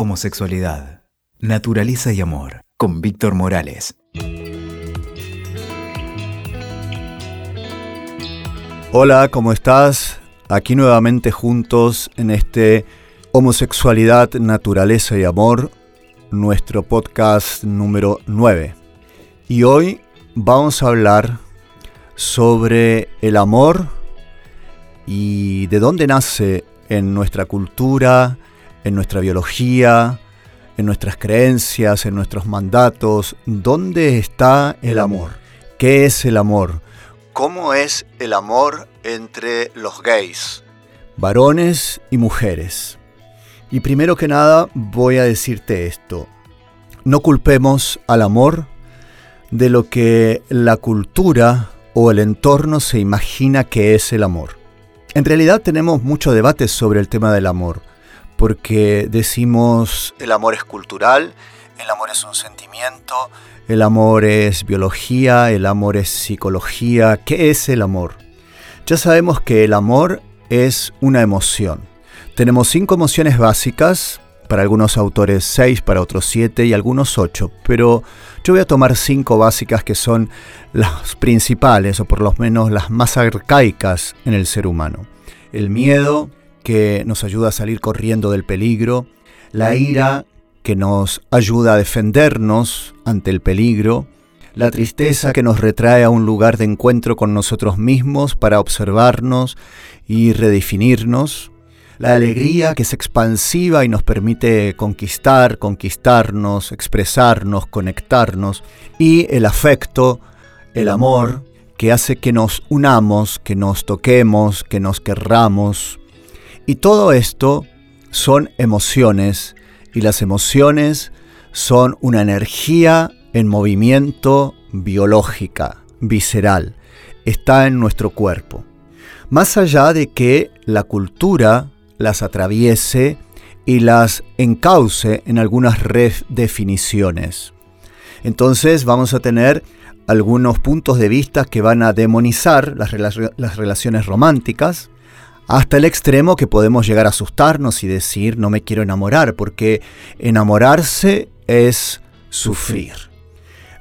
Homosexualidad, Naturaleza y Amor, con Víctor Morales. Hola, ¿cómo estás? Aquí nuevamente juntos en este Homosexualidad, Naturaleza y Amor, nuestro podcast número 9. Y hoy vamos a hablar sobre el amor y de dónde nace en nuestra cultura, en nuestra biología, en nuestras creencias, en nuestros mandatos. ¿Dónde está el amor? ¿Qué es el amor? ¿Cómo es el amor entre los gays? Varones y mujeres. Y primero que nada voy a decirte esto. No culpemos al amor de lo que la cultura o el entorno se imagina que es el amor. En realidad tenemos mucho debate sobre el tema del amor porque decimos el amor es cultural, el amor es un sentimiento, el amor es biología, el amor es psicología. ¿Qué es el amor? Ya sabemos que el amor es una emoción. Tenemos cinco emociones básicas, para algunos autores seis, para otros siete y algunos ocho, pero yo voy a tomar cinco básicas que son las principales o por lo menos las más arcaicas en el ser humano. El miedo, que nos ayuda a salir corriendo del peligro, la ira que nos ayuda a defendernos ante el peligro, la tristeza que nos retrae a un lugar de encuentro con nosotros mismos para observarnos y redefinirnos, la alegría que es expansiva y nos permite conquistar, conquistarnos, expresarnos, conectarnos, y el afecto, el amor, que hace que nos unamos, que nos toquemos, que nos querramos, y todo esto son emociones y las emociones son una energía en movimiento biológica, visceral. Está en nuestro cuerpo. Más allá de que la cultura las atraviese y las encauce en algunas redefiniciones. Entonces vamos a tener algunos puntos de vista que van a demonizar las, las relaciones románticas, hasta el extremo que podemos llegar a asustarnos y decir no me quiero enamorar, porque enamorarse es sufrir.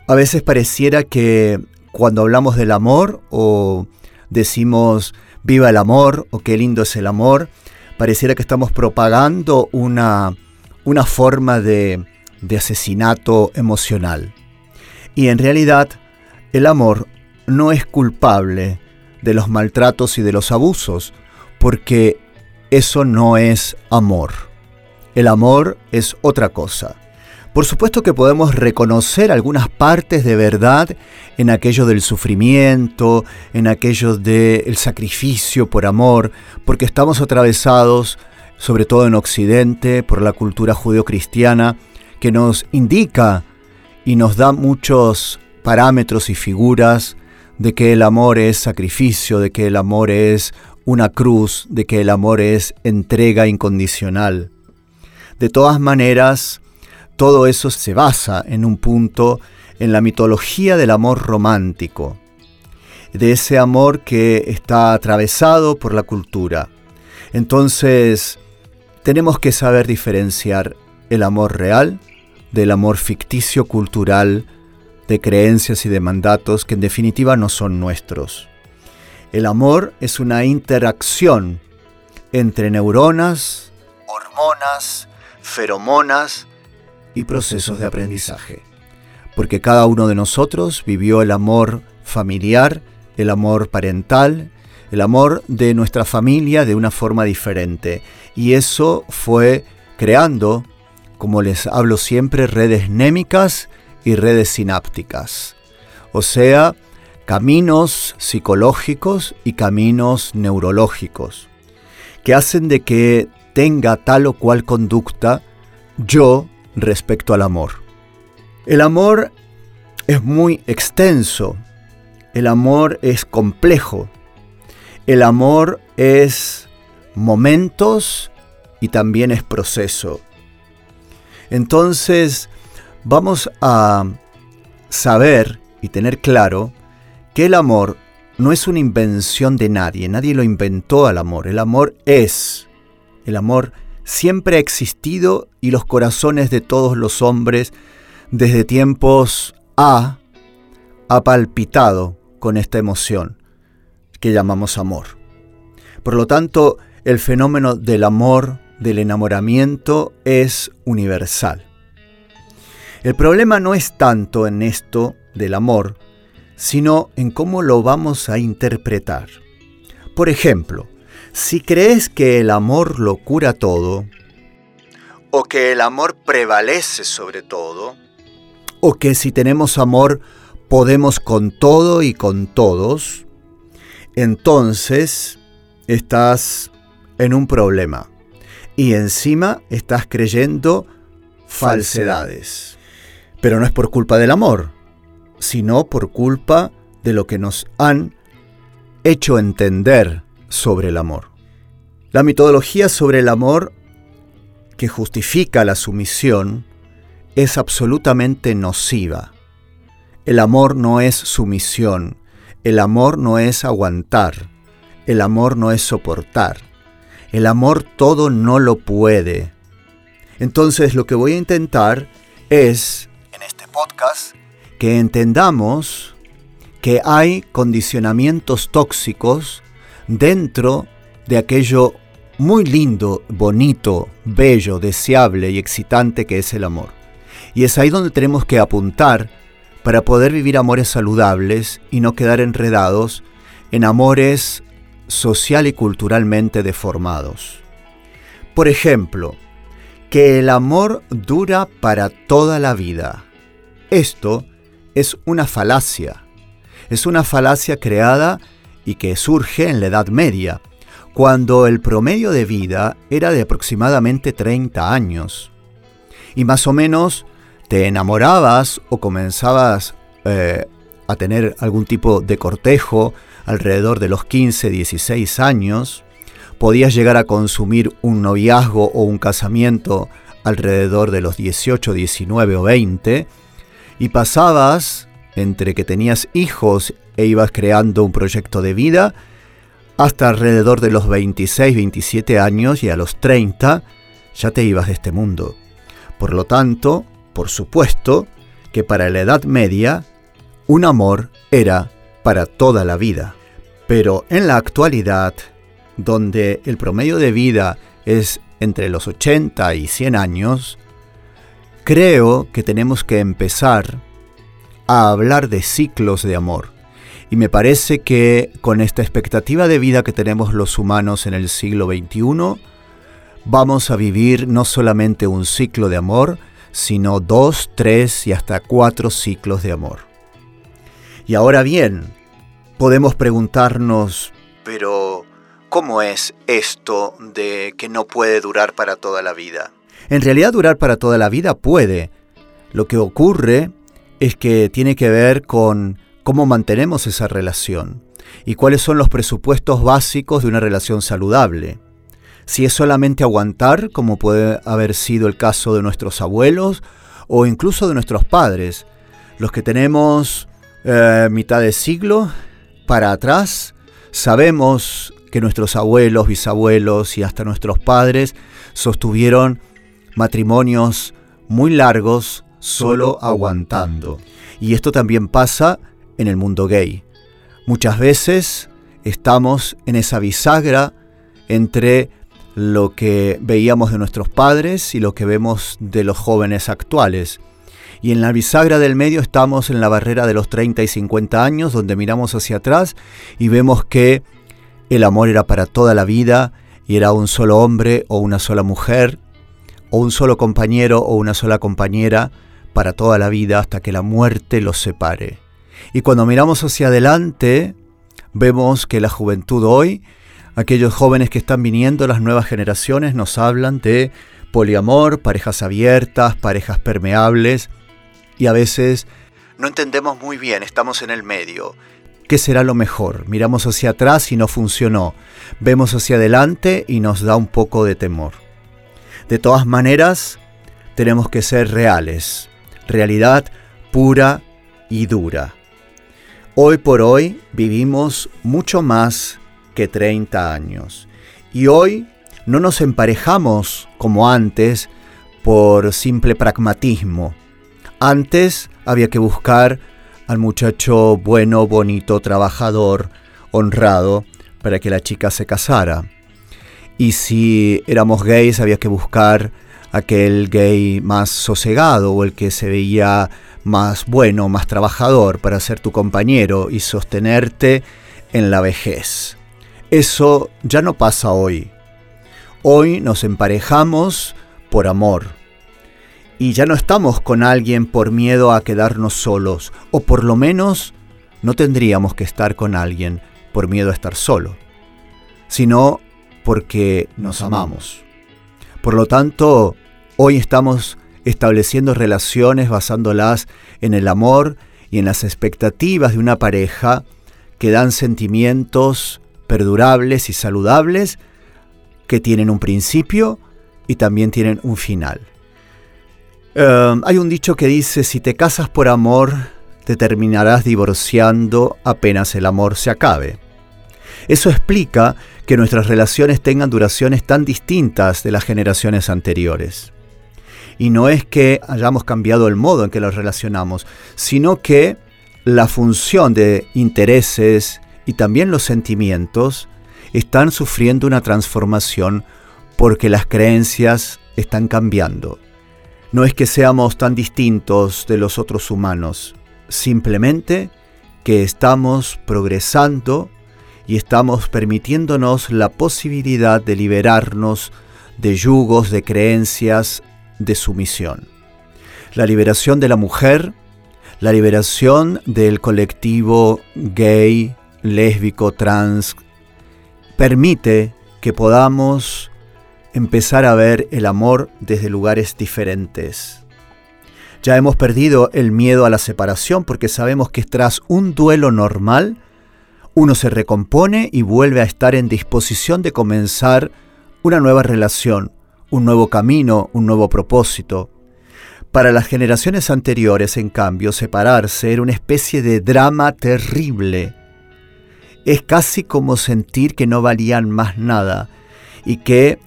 A veces pareciera que cuando hablamos del amor o decimos viva el amor o qué lindo es el amor, pareciera que estamos propagando una, una forma de, de asesinato emocional. Y en realidad el amor no es culpable de los maltratos y de los abusos, porque eso no es amor. El amor es otra cosa. Por supuesto que podemos reconocer algunas partes de verdad en aquello del sufrimiento, en aquello del sacrificio por amor, porque estamos atravesados, sobre todo en Occidente, por la cultura judeocristiana, que nos indica y nos da muchos parámetros y figuras de que el amor es sacrificio, de que el amor es una cruz de que el amor es entrega incondicional. De todas maneras, todo eso se basa en un punto en la mitología del amor romántico, de ese amor que está atravesado por la cultura. Entonces, tenemos que saber diferenciar el amor real del amor ficticio cultural de creencias y de mandatos que en definitiva no son nuestros. El amor es una interacción entre neuronas, hormonas, feromonas y procesos de aprendizaje. Porque cada uno de nosotros vivió el amor familiar, el amor parental, el amor de nuestra familia de una forma diferente. Y eso fue creando, como les hablo siempre, redes némicas y redes sinápticas. O sea, caminos psicológicos y caminos neurológicos, que hacen de que tenga tal o cual conducta yo respecto al amor. El amor es muy extenso, el amor es complejo, el amor es momentos y también es proceso. Entonces vamos a saber y tener claro que el amor no es una invención de nadie, nadie lo inventó al amor, el amor es, el amor siempre ha existido y los corazones de todos los hombres desde tiempos ha, ha palpitado con esta emoción que llamamos amor. Por lo tanto, el fenómeno del amor, del enamoramiento, es universal. El problema no es tanto en esto del amor, sino en cómo lo vamos a interpretar. Por ejemplo, si crees que el amor lo cura todo, o que el amor prevalece sobre todo, o que si tenemos amor podemos con todo y con todos, entonces estás en un problema y encima estás creyendo falsedades. Pero no es por culpa del amor, sino por culpa de lo que nos han hecho entender sobre el amor. La metodología sobre el amor que justifica la sumisión es absolutamente nociva. El amor no es sumisión, el amor no es aguantar, el amor no es soportar, el amor todo no lo puede. Entonces lo que voy a intentar es, en este podcast, que entendamos que hay condicionamientos tóxicos dentro de aquello muy lindo, bonito, bello, deseable y excitante que es el amor. Y es ahí donde tenemos que apuntar para poder vivir amores saludables y no quedar enredados en amores social y culturalmente deformados. Por ejemplo, que el amor dura para toda la vida. Esto es una falacia. Es una falacia creada y que surge en la Edad Media, cuando el promedio de vida era de aproximadamente 30 años. Y más o menos te enamorabas o comenzabas eh, a tener algún tipo de cortejo alrededor de los 15, 16 años, podías llegar a consumir un noviazgo o un casamiento alrededor de los 18, 19 o 20, y pasabas entre que tenías hijos e ibas creando un proyecto de vida, hasta alrededor de los 26, 27 años y a los 30 ya te ibas de este mundo. Por lo tanto, por supuesto, que para la Edad Media, un amor era para toda la vida. Pero en la actualidad, donde el promedio de vida es entre los 80 y 100 años, creo que tenemos que empezar a hablar de ciclos de amor. Y me parece que con esta expectativa de vida que tenemos los humanos en el siglo XXI, vamos a vivir no solamente un ciclo de amor, sino dos, tres y hasta cuatro ciclos de amor. Y ahora bien, podemos preguntarnos, pero ¿cómo es esto de que no puede durar para toda la vida? En realidad durar para toda la vida puede. Lo que ocurre es que tiene que ver con cómo mantenemos esa relación y cuáles son los presupuestos básicos de una relación saludable. Si es solamente aguantar, como puede haber sido el caso de nuestros abuelos o incluso de nuestros padres, los que tenemos eh, mitad de siglo para atrás, sabemos que nuestros abuelos, bisabuelos y hasta nuestros padres sostuvieron matrimonios muy largos solo aguantando. Y esto también pasa en el mundo gay. Muchas veces estamos en esa bisagra entre lo que veíamos de nuestros padres y lo que vemos de los jóvenes actuales. Y en la bisagra del medio estamos en la barrera de los 30 y 50 años, donde miramos hacia atrás y vemos que el amor era para toda la vida y era un solo hombre o una sola mujer, o un solo compañero o una sola compañera para toda la vida hasta que la muerte los separe. Y cuando miramos hacia adelante, vemos que la juventud hoy, aquellos jóvenes que están viniendo, las nuevas generaciones, nos hablan de poliamor, parejas abiertas, parejas permeables, y a veces no entendemos muy bien, estamos en el medio. ¿Qué será lo mejor? Miramos hacia atrás y no funcionó. Vemos hacia adelante y nos da un poco de temor. De todas maneras, tenemos que ser reales. Realidad pura y dura. Hoy por hoy vivimos mucho más que 30 años. Y hoy no nos emparejamos como antes por simple pragmatismo. Antes había que buscar al muchacho bueno, bonito, trabajador, honrado, para que la chica se casara. Y si éramos gays había que buscar aquel gay más sosegado o el que se veía más bueno, más trabajador para ser tu compañero y sostenerte en la vejez. Eso ya no pasa hoy. Hoy nos emparejamos por amor. Y ya no estamos con alguien por miedo a quedarnos solos, o por lo menos no tendríamos que estar con alguien por miedo a estar solo, sino porque nos amamos. Por lo tanto, hoy estamos estableciendo relaciones basándolas en el amor y en las expectativas de una pareja que dan sentimientos perdurables y saludables que tienen un principio y también tienen un final. Em, hay un dicho que dice, si te casas por amor, te terminarás divorciando apenas el amor se acabe. Eso explica que nuestras relaciones tengan duraciones tan distintas de las generaciones anteriores. Y no es que hayamos cambiado el modo en que los relacionamos, sino que la función de intereses y también los sentimientos están sufriendo una transformación porque las creencias están cambiando. No es que seamos tan distintos de los otros humanos, simplemente que estamos progresando y estamos permitiéndonos la posibilidad de liberarnos de yugos, de creencias, de sumisión. La liberación de la mujer, la liberación del colectivo gay, lésbico, trans, permite que podamos empezar a ver el amor desde lugares diferentes. Ya hemos perdido el miedo a la separación porque sabemos que tras un duelo normal, uno se recompone y vuelve a estar en disposición de comenzar una nueva relación, un nuevo camino, un nuevo propósito. Para las generaciones anteriores, en cambio, separarse era una especie de drama terrible. Es casi como sentir que no valían más nada y que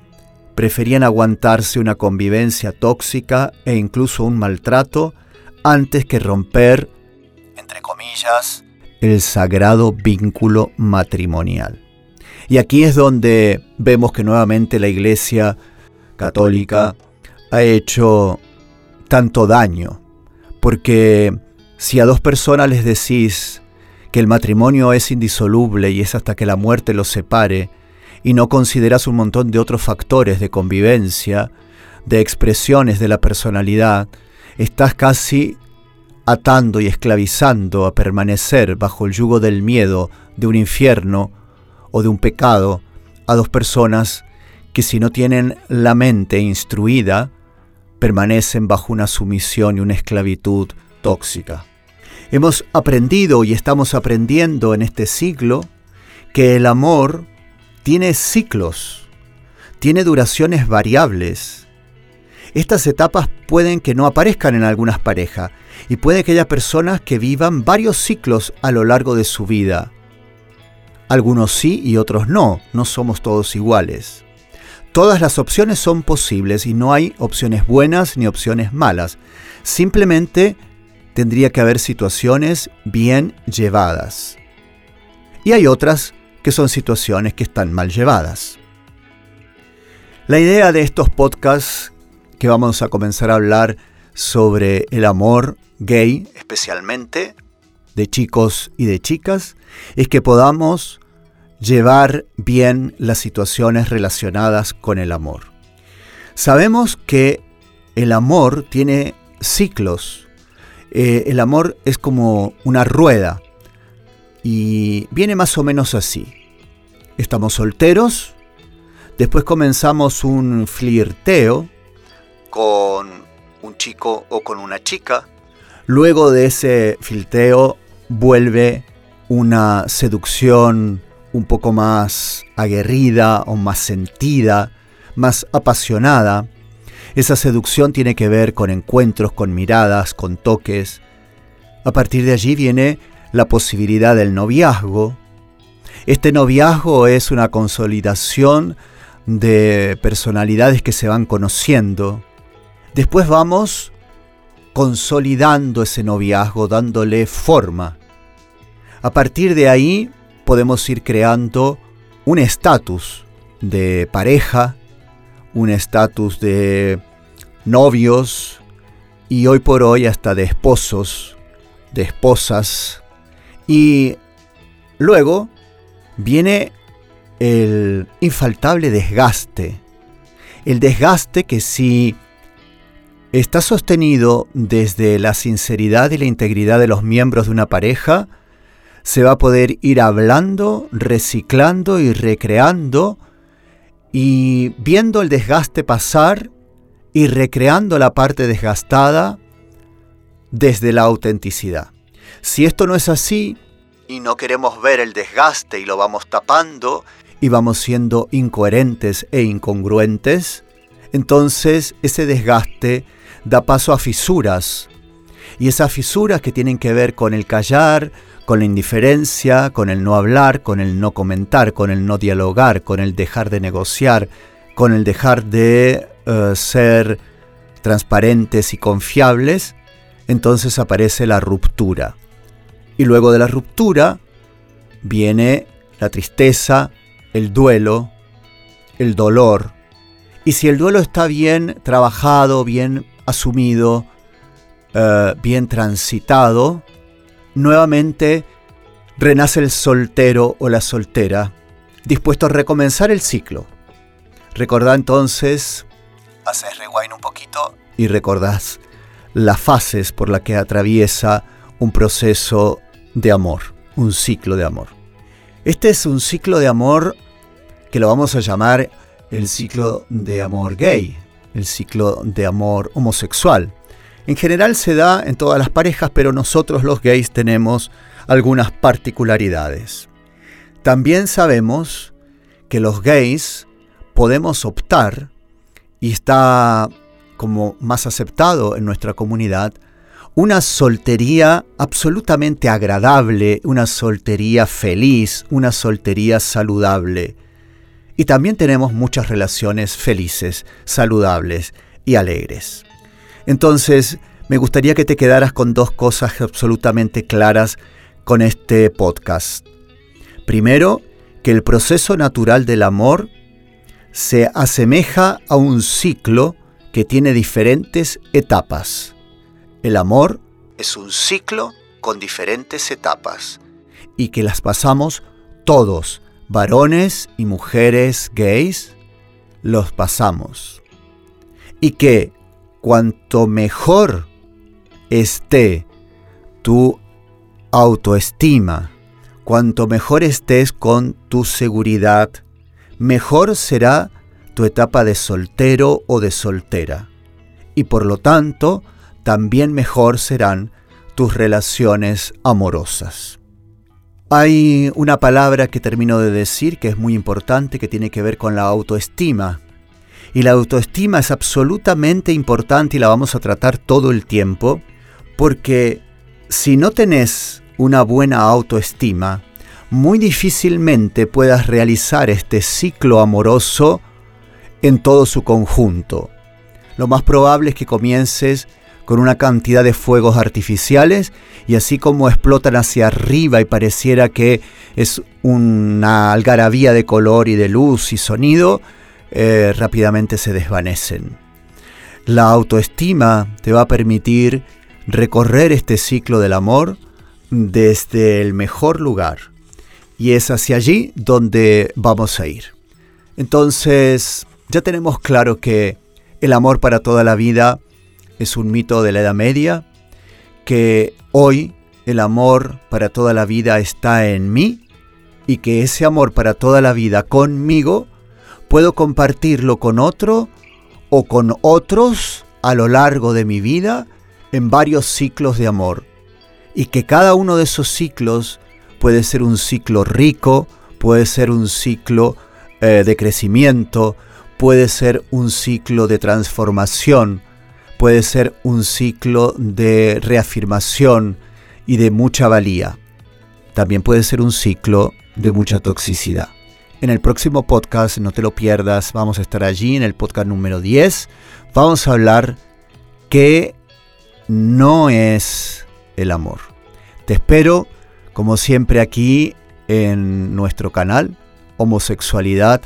preferían aguantarse una convivencia tóxica e incluso un maltrato antes que romper, entre comillas, el sagrado vínculo matrimonial. Y aquí es donde vemos que nuevamente la Iglesia católica ha hecho tanto daño, porque si a dos personas les decís que el matrimonio es indisoluble y es hasta que la muerte los separe, y no consideras un montón de otros factores de convivencia, de expresiones de la personalidad, estás casi atando y esclavizando a permanecer bajo el yugo del miedo de un infierno o de un pecado a dos personas que si no tienen la mente instruida, permanecen bajo una sumisión y una esclavitud tóxica. Hemos aprendido y estamos aprendiendo en este siglo que el amor tiene ciclos, tiene duraciones variables. Estas etapas pueden que no aparezcan en algunas parejas y puede que haya personas que vivan varios ciclos a lo largo de su vida. Algunos sí y otros no, no somos todos iguales. Todas las opciones son posibles y no hay opciones buenas ni opciones malas. Simplemente tendría que haber situaciones bien llevadas. Y hay otras que son situaciones que están mal llevadas. La idea de estos podcasts que vamos a comenzar a hablar sobre el amor gay, especialmente de chicos y de chicas, es que podamos llevar bien las situaciones relacionadas con el amor. Sabemos que el amor tiene ciclos. Eh, el amor es como una rueda y viene más o menos así. Estamos solteros, después comenzamos un flirteo con un chico o con una chica. Luego de ese flirteo vuelve una seducción un poco más aguerrida o más sentida, más apasionada. Esa seducción tiene que ver con encuentros, con miradas, con toques. A partir de allí viene la posibilidad del noviazgo. Este noviazgo es una consolidación de personalidades que se van conociendo. Después vamos consolidando ese noviazgo, dándole forma. A partir de ahí podemos ir creando un estatus de pareja, un estatus de novios y hoy por hoy hasta de esposos, de esposas. Y luego viene el infaltable desgaste. El desgaste que si está sostenido desde la sinceridad y la integridad de los miembros de una pareja, se va a poder ir hablando, reciclando y recreando y viendo el desgaste pasar y recreando la parte desgastada desde la autenticidad. Si esto no es así y no queremos ver el desgaste y lo vamos tapando y vamos siendo incoherentes e incongruentes, entonces ese desgaste da paso a fisuras. Y esas fisuras que tienen que ver con el callar, con la indiferencia, con el no hablar, con el no comentar, con el no dialogar, con el dejar de negociar, con el dejar de eh, ser transparentes y confiables, entonces aparece la ruptura. Y luego de la ruptura viene la tristeza, el duelo, el dolor. Y si el duelo está bien trabajado, bien asumido, eh, bien transitado, nuevamente renace el soltero o la soltera, dispuesto a recomenzar el ciclo. Recordá entonces, haces rewind un poquito y recordás las fases por las que atraviesa un proceso de amor, un ciclo de amor. Este es un ciclo de amor que lo vamos a llamar el ciclo de amor gay, el ciclo de amor homosexual. En general se da en todas las parejas, pero nosotros los gays tenemos algunas particularidades. También sabemos que los gays podemos optar, y está como más aceptado en nuestra comunidad, una soltería absolutamente agradable, una soltería feliz, una soltería saludable. Y también tenemos muchas relaciones felices, saludables y alegres. Entonces, me gustaría que te quedaras con dos cosas absolutamente claras con este podcast. Primero, que el proceso natural del amor se asemeja a un ciclo que tiene diferentes etapas. El amor es un ciclo con diferentes etapas y que las pasamos todos, varones y mujeres gays, los pasamos. Y que cuanto mejor esté tu autoestima, cuanto mejor estés con tu seguridad, mejor será tu etapa de soltero o de soltera. Y por lo tanto, también mejor serán tus relaciones amorosas. Hay una palabra que termino de decir que es muy importante, que tiene que ver con la autoestima. Y la autoestima es absolutamente importante y la vamos a tratar todo el tiempo, porque si no tenés una buena autoestima, muy difícilmente puedas realizar este ciclo amoroso en todo su conjunto. Lo más probable es que comiences con una cantidad de fuegos artificiales y así como explotan hacia arriba y pareciera que es una algarabía de color y de luz y sonido, eh, rápidamente se desvanecen. La autoestima te va a permitir recorrer este ciclo del amor desde el mejor lugar y es hacia allí donde vamos a ir. Entonces, ya tenemos claro que el amor para toda la vida es un mito de la Edad Media, que hoy el amor para toda la vida está en mí y que ese amor para toda la vida conmigo puedo compartirlo con otro o con otros a lo largo de mi vida en varios ciclos de amor. Y que cada uno de esos ciclos puede ser un ciclo rico, puede ser un ciclo eh, de crecimiento, puede ser un ciclo de transformación, puede ser un ciclo de reafirmación y de mucha valía. También puede ser un ciclo de mucha toxicidad. en el próximo podcast, no te lo pierdas, vamos a estar allí en el podcast número 10. Vamos a hablar qué no es el amor. Te espero, como siempre, aquí en nuestro canal, Homosexualidad,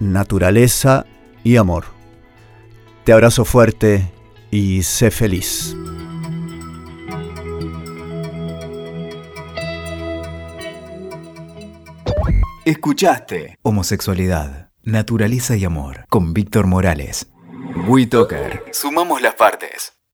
Naturaleza y Amor. Te abrazo fuerte y sé feliz. Escuchaste Homosexualidad, Naturaleza y Amor con Víctor Morales. WeToker. Sumamos las partes.